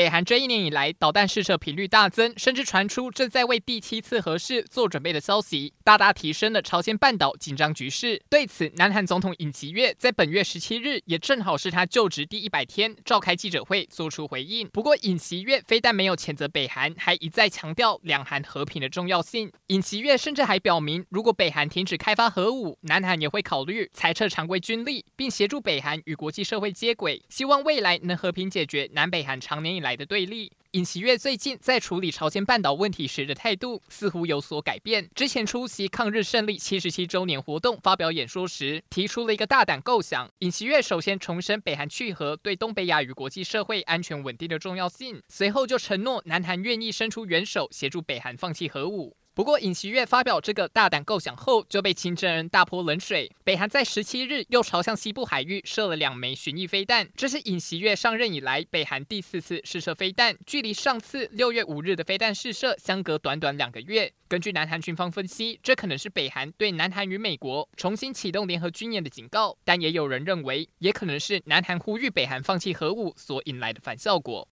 北韩这一年以来导弹试射频率大增，甚至传出正在为第七次核试做准备的消息，大大提升了朝鲜半岛紧张局势。对此，南韩总统尹锡悦在本月十七日，也正好是他就职第一百天，召开记者会做出回应。不过，尹锡悦非但没有谴责北韩，还一再强调两韩和平的重要性。尹锡悦甚至还表明，如果北韩停止开发核武，南韩也会考虑裁撤常规军力，并协助北韩与国际社会接轨，希望未来能和平解决南北韩常年以来来的对立。尹锡悦最近在处理朝鲜半岛问题时的态度似乎有所改变。之前出席抗日胜利七十七周年活动发表演说时，提出了一个大胆构想。尹锡悦首先重申北韩去核对东北亚与国际社会安全稳定的重要性，随后就承诺南韩愿意伸出援手协助北韩放弃核武。不过，尹锡悦发表这个大胆构想后，就被金正恩大泼冷水。北韩在十七日又朝向西部海域射了两枚巡弋飞弹，这是尹锡悦上任以来北韩第四次试射飞弹，距离上次六月五日的飞弹试射相隔短短两个月。根据南韩军方分析，这可能是北韩对南韩与美国重新启动联合军演的警告，但也有人认为，也可能是南韩呼吁北韩放弃核武所引来的反效果。